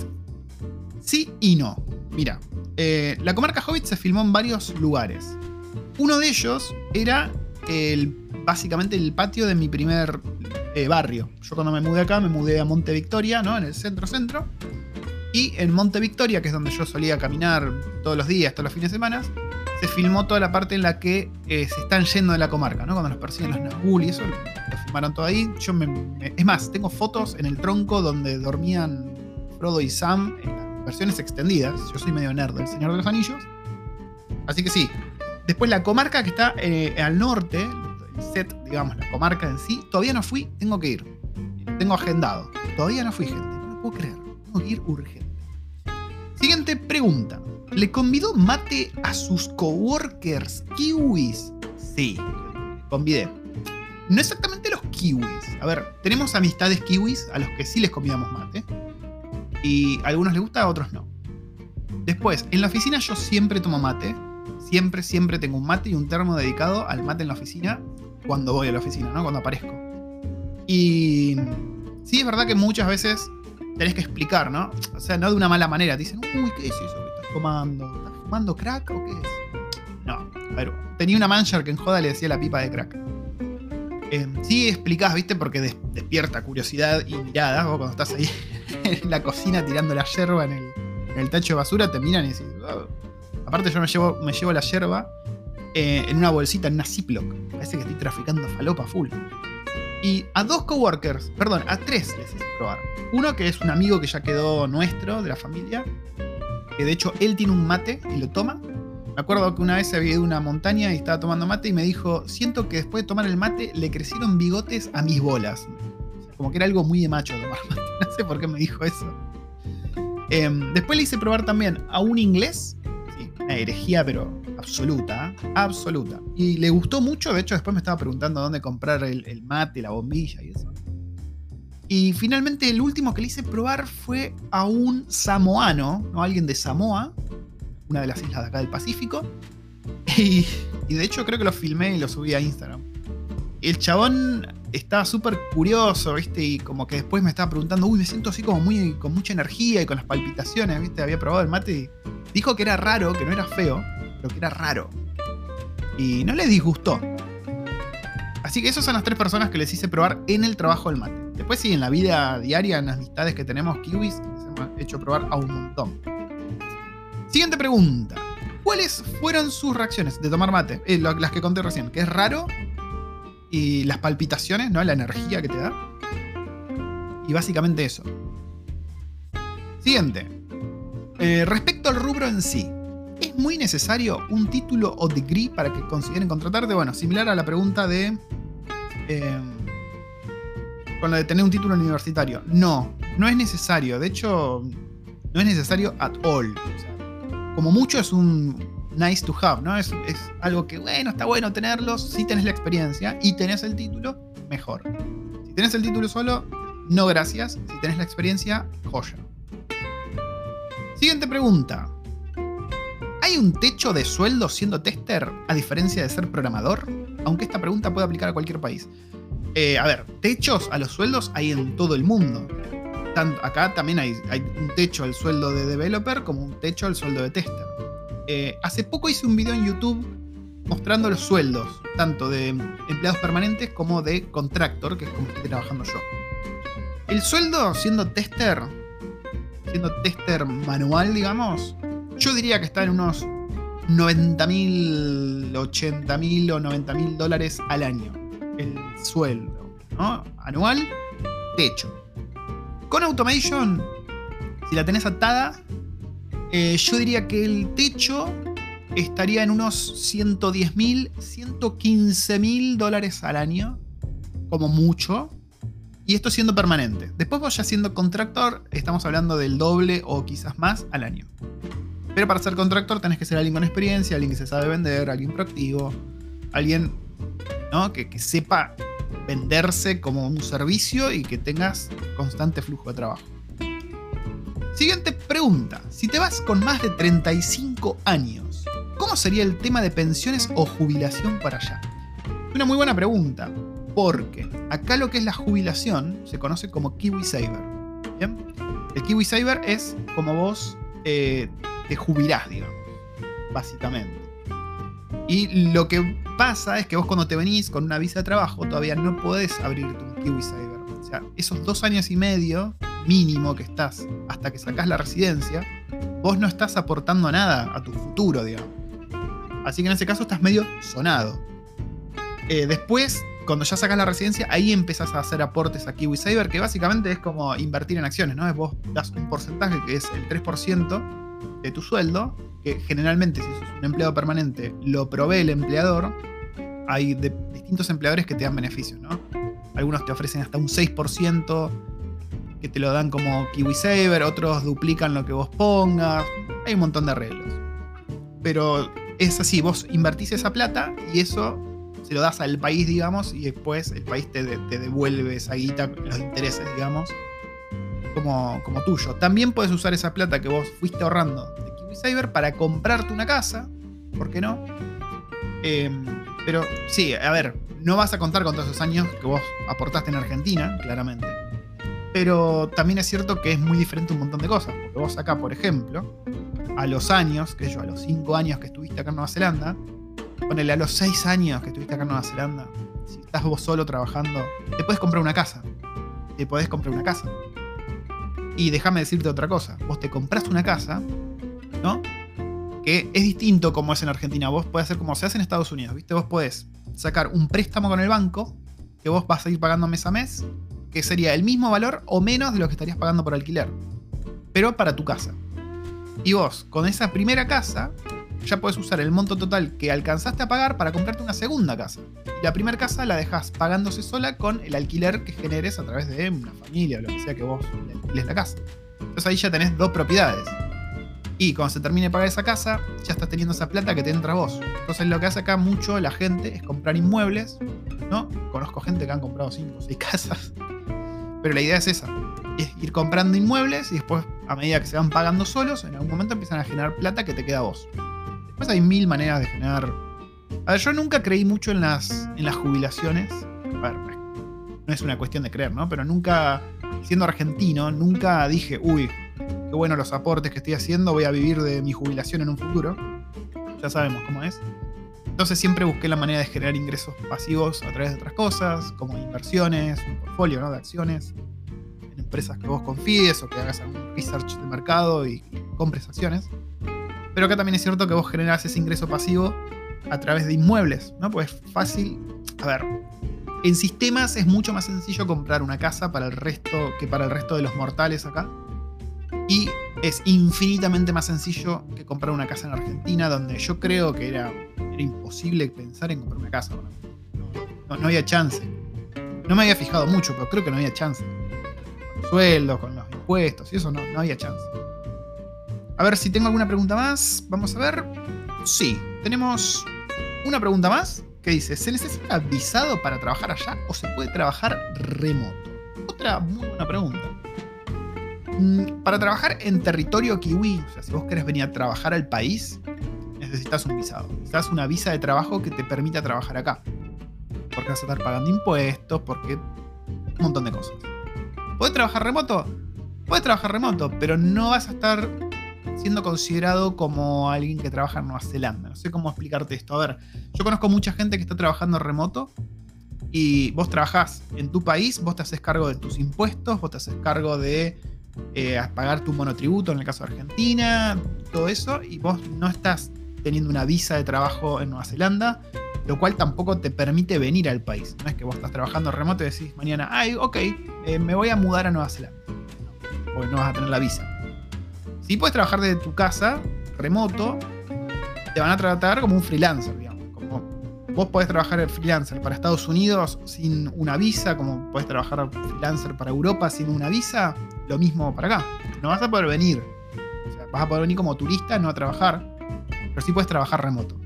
Sí y no. Mira, eh, la comarca Hobbit se filmó en varios lugares. Uno de ellos era el, básicamente el patio de mi primer eh, barrio. Yo cuando me mudé acá me mudé a Monte Victoria, ¿no? En el centro centro. Y en Monte Victoria, que es donde yo solía caminar todos los días, todos los fines de semana, se filmó toda la parte en la que eh, se están yendo de la comarca, ¿no? Cuando nos persiguen los Nazgûl y eso, lo filmaron todo ahí. Yo me, es más, tengo fotos en el tronco donde dormían Frodo y Sam versiones extendidas. Yo soy medio nerd del Señor de los Anillos. Así que sí. Después la comarca que está eh, al norte, el set, digamos, la comarca en sí, todavía no fui, tengo que ir. Tengo agendado. Todavía no fui, gente. No lo puedo creer. Tengo que ir urgente. Siguiente pregunta. ¿Le convidó mate a sus coworkers kiwis? Sí, convidé. No exactamente los kiwis. A ver, tenemos amistades kiwis a los que sí les convidamos mate. Y a algunos les gusta, a otros no. Después, en la oficina yo siempre tomo mate. Siempre, siempre tengo un mate y un termo dedicado al mate en la oficina cuando voy a la oficina, ¿no? Cuando aparezco. Y sí, es verdad que muchas veces tenés que explicar, ¿no? O sea, no de una mala manera. Te dicen, uy, ¿qué es eso? fumando? ¿Estás fumando crack o qué es? No, a ver, tenía una mancha que en joda le decía la pipa de crack. Eh, sí explicás, ¿viste? Porque despierta curiosidad y mirada. Vos cuando estás ahí en la cocina tirando la yerba en el, tacho de basura, te miran y decís, aparte yo me llevo, la yerba eh, en una bolsita, en una Ziploc. Parece que estoy traficando falopa full. Y a dos coworkers, perdón, a tres les hice probar. Uno que es un amigo que ya quedó nuestro, de la familia, que de hecho él tiene un mate y lo toma. Me acuerdo que una vez había ido a una montaña y estaba tomando mate y me dijo, siento que después de tomar el mate le crecieron bigotes a mis bolas. como que era algo muy de macho tomar mate. No sé por qué me dijo eso. Em, después le hice probar también a un inglés, una herejía pero absoluta, absoluta. Y le gustó mucho, de hecho después me estaba preguntando dónde comprar el, mate, la bombilla y eso. Y finalmente el último que le hice probar fue a un samoano, ¿no? alguien de Samoa, una de las islas de acá del Pacífico. Y, y de hecho creo que lo filmé y lo subí a Instagram. El chabón estaba súper curioso, ¿viste? Y como que después me estaba preguntando, uy, me siento así como muy con mucha energía y con las palpitaciones, ¿viste? Había probado el mate y dijo que era raro, que no era feo, pero que era raro. Y no le disgustó. Así que esas son las tres personas que les hice probar en el trabajo del mate. Después sí, en la vida diaria, en las amistades que tenemos kiwis, les hemos hecho probar a un montón. Siguiente pregunta. ¿Cuáles fueron sus reacciones de tomar mate? Eh, las que conté recién, que es raro y las palpitaciones, ¿no? La energía que te da. Y básicamente eso. Siguiente. Eh, respecto al rubro en sí, ¿es muy necesario un título o degree para que consideren contratarte? Bueno, similar a la pregunta de. Eh, con la de tener un título universitario. No, no es necesario. De hecho, no es necesario at all. como mucho es un nice to have, ¿no? Es, algo que, bueno, está bueno tenerlos si tenés la experiencia y tenés el título, mejor. Si tenés el título solo, no gracias. Si tenés la experiencia, joya. Siguiente pregunta. ¿Hay un techo de sueldo siendo tester a diferencia de ser programador? Aunque esta pregunta puede aplicar a cualquier país. Eh, a ver, techos a los sueldos hay en todo el mundo. acá también hay, hay un techo al sueldo de developer como un techo al sueldo de tester. Eh, hace poco hice un video en YouTube mostrando los sueldos, tanto de empleados permanentes como de contractor, que es como estoy trabajando yo. El sueldo siendo tester, siendo tester manual, digamos, yo diría que está en unos 90 mil, 80 mil o 90 mil dólares al año. El sueldo, ¿no? Anual, techo. Con Automation, si la tenés atada, eh, yo diría que el techo estaría en unos 110 mil, 115 mil dólares al año, como mucho. Y esto siendo permanente. Después vos ya siendo contractor, estamos hablando del doble o quizás más al año. Pero para ser contractor tenés que ser alguien con experiencia, alguien que se sabe vender, alguien proactivo, alguien que, que sepa venderse como un servicio y que tengas constante flujo de trabajo. Siguiente pregunta. Si te vas con más de 35 años, ¿cómo sería el tema de pensiones o jubilación para allá? Una muy buena pregunta, porque acá lo que es la jubilación se conoce como Kiwi Saver. El Kiwi Saver es como vos eh, te jubilás, digamos, básicamente. Y lo que pasa es que vos cuando te venís con una visa de trabajo todavía no podés abrirte un Kiwi Saver. O sea, esos dos años y medio mínimo que estás hasta que sacás la residencia, vos no estás aportando nada a tu futuro, digamos. Así que en ese caso estás medio sonado. Eh, después, cuando ya sacas la residencia, ahí empezás a hacer aportes a KiwiSaver, que básicamente es como invertir en acciones, ¿no? Es vos das un porcentaje que es el 3% de tu sueldo, que generalmente si sos un empleado permanente lo provee el empleador. Hay distintos empleadores que te dan beneficios, ¿no? Algunos te ofrecen hasta un 6%, que te lo dan como KiwiSaver, otros duplican lo que vos pongas. Hay un montón de arreglos. Pero es así, vos invertís esa plata y eso se lo das al país, digamos, y después el país te, devuelve esa guita, los intereses, digamos, como, como tuyo. También puedes usar esa plata que vos fuiste ahorrando de KiwiSaver para comprarte una casa, ¿por qué no? Em, pero sí, a ver, no vas a contar con todos esos años que vos aportaste en Argentina, claramente. Pero también es cierto que es muy diferente un montón de cosas. Porque vos acá, por ejemplo, a los años, que yo, a los 5 años que estuviste acá en Nueva Zelanda, ponele a los 6 años que estuviste acá en Nueva Zelanda, si estás vos solo trabajando, te puedes comprar una casa. Te podés comprar una casa. Y déjame decirte otra cosa. Vos te compras una casa, ¿no? que es distinto como es en Argentina. Vos podés hacer como se hace en Estados Unidos, ¿viste? Vos podés sacar un préstamo con el banco que vos vas a ir pagando mes a mes, que sería el mismo valor o menos de lo que estarías pagando por alquiler, pero para tu casa. Y vos, con esa primera casa, ya puedes usar el monto total que alcanzaste a pagar para comprarte una segunda casa. La primera casa la dejas pagándose sola con el alquiler que generes a través de una familia o lo que sea que vos le alquiles la casa. Entonces ahí ya tenés dos propiedades. Y cuando se termine de pagar esa casa, ya estás teniendo esa plata que te entra vos. Entonces lo que hace acá mucho la gente es comprar inmuebles, ¿no? Conozco gente que han comprado 5 o 6 casas. Pero la idea es esa. Es ir comprando inmuebles y después, a medida que se van pagando solos, en algún momento empiezan a generar plata que te queda a vos. Después hay mil maneras de generar... A ver, yo nunca creí mucho en las, en las jubilaciones. A ver, no es una cuestión de creer, ¿no? Pero nunca, siendo argentino, nunca dije, uy, qué bueno los aportes que estoy haciendo, voy a vivir de mi jubilación en un futuro. Ya sabemos cómo es. Entonces siempre busqué la manera de generar ingresos pasivos a través de otras cosas, como inversiones, un portfolio de acciones, en empresas que vos confíes o que hagas algún research de mercado y, y compres acciones. Pero acá también es cierto que vos generás ese ingreso pasivo a través de inmuebles, ¿no? Pues es fácil. A ver, en sistemas es mucho más sencillo comprar una casa para el resto que para el resto de los mortales acá. Y es infinitamente más sencillo que comprar una casa en Argentina, donde yo creo que era, imposible pensar en comprar una casa. No, no, había chance. No me había fijado mucho, pero creo que no había chance. Con los sueldos, con los impuestos y eso no, no había chance. A ver si tengo alguna pregunta más. Vamos a ver. Sí, tenemos una pregunta más que dice, ¿se necesita visado para trabajar allá o se puede trabajar remoto? Otra muy buena pregunta. Mm, para trabajar en territorio kiwi, o sea, si vos querés venir a trabajar al país, necesitas un visado. Necesitas una visa de trabajo que te permita trabajar acá. Porque vas a estar pagando impuestos, porque un montón de cosas. ¿Puedes trabajar remoto? Puedes trabajar remoto, pero no vas a estar siendo considerado como alguien que trabaja en Nueva Zelanda. No sé cómo explicarte esto. A ver, yo conozco mucha gente que está trabajando remoto y vos trabajás en tu país, vos te haces cargo de tus impuestos, vos te haces cargo de eh, pagar tu monotributo en el caso de Argentina, todo eso, y vos no estás teniendo una visa de trabajo en Nueva Zelanda, lo cual tampoco te permite venir al país. No es que vos estás trabajando remoto y decís mañana, ay, ok, eh, me voy a mudar a Nueva Zelanda. Porque no vas a tener la visa. Si puedes trabajar desde tu casa, remoto, te van a tratar como un freelancer, digamos. Como vos podés trabajar el freelancer para Estados Unidos sin una visa, como podés trabajar freelancer para Europa sin una visa, lo mismo para acá. No vas a poder venir. O sea, vas a poder venir como turista, no a trabajar, pero sí puedes trabajar remoto.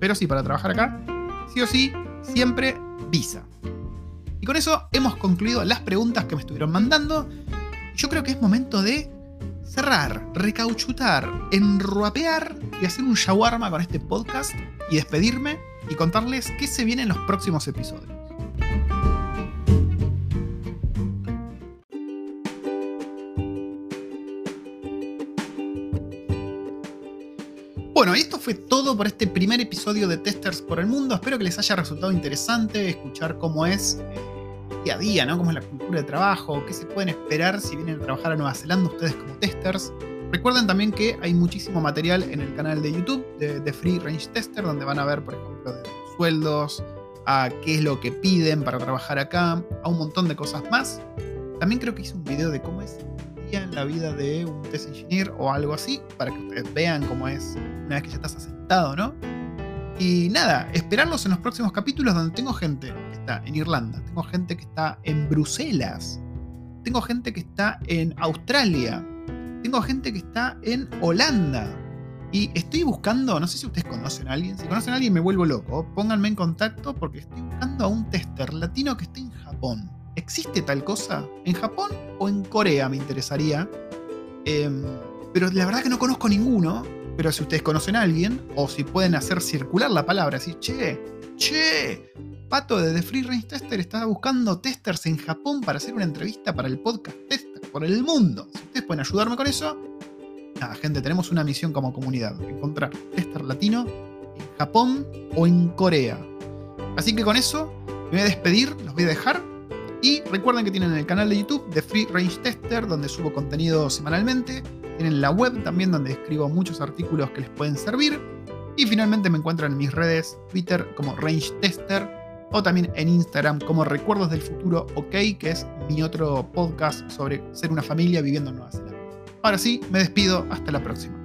Pero sí, para trabajar acá, sí o sí, siempre visa. Y con eso hemos concluido las preguntas que me estuvieron mandando. Yo creo que es momento de cerrar, recauchutar, enruapear y hacer un shawarma con este podcast y despedirme y contarles qué se viene en los próximos episodios. Bueno, esto fue todo por este primer episodio de Testers por el Mundo. Espero que les haya resultado interesante escuchar cómo es eh, día a día, ¿no? Cómo es la cultura de trabajo, qué se pueden esperar si vienen a trabajar a Nueva Zelanda ustedes como testers. Recuerden también que hay muchísimo material en el canal de YouTube de, Free Range Tester, donde van a ver, por ejemplo, de sueldos, a qué es lo que piden para trabajar acá, a un montón de cosas más. También creo que hice un video de cómo es en la vida de un test engineer o algo así, para que ustedes vean cómo es una vez que ya estás asentado, ¿no? Y nada, esperarlos en los próximos capítulos donde tengo gente que está en Irlanda, tengo gente que está en Bruselas, tengo gente que está en Australia, tengo gente que está en Holanda. Y estoy buscando, no sé si ustedes conocen a alguien, si conocen a alguien me vuelvo loco, pónganme en contacto porque estoy buscando a un tester latino que esté en Japón. ¿Existe tal cosa? ¿En Japón o en Corea me interesaría? Eh, pero la verdad que no conozco ninguno. Pero si ustedes conocen a alguien, o si pueden hacer circular la palabra, así, che, che, Pato de The Free Range Tester está buscando testers en Japón para hacer una entrevista para el podcast Tester por el mundo. Si ustedes pueden ayudarme con eso, nada, gente, tenemos una misión como comunidad: encontrar tester latino en Japón o en Corea. Así que con eso me voy a despedir, los voy a dejar. Y recuerden que tienen el canal de YouTube de Free Range Tester, donde subo contenido semanalmente. Tienen la web también donde escribo muchos artículos que les pueden servir. Y finalmente me encuentran en mis redes Twitter como Range Tester o también en Instagram como Recuerdos del Futuro OK, que es mi otro podcast sobre ser una familia viviendo en Nueva Zelanda. Ahora sí, me despido, hasta la próxima.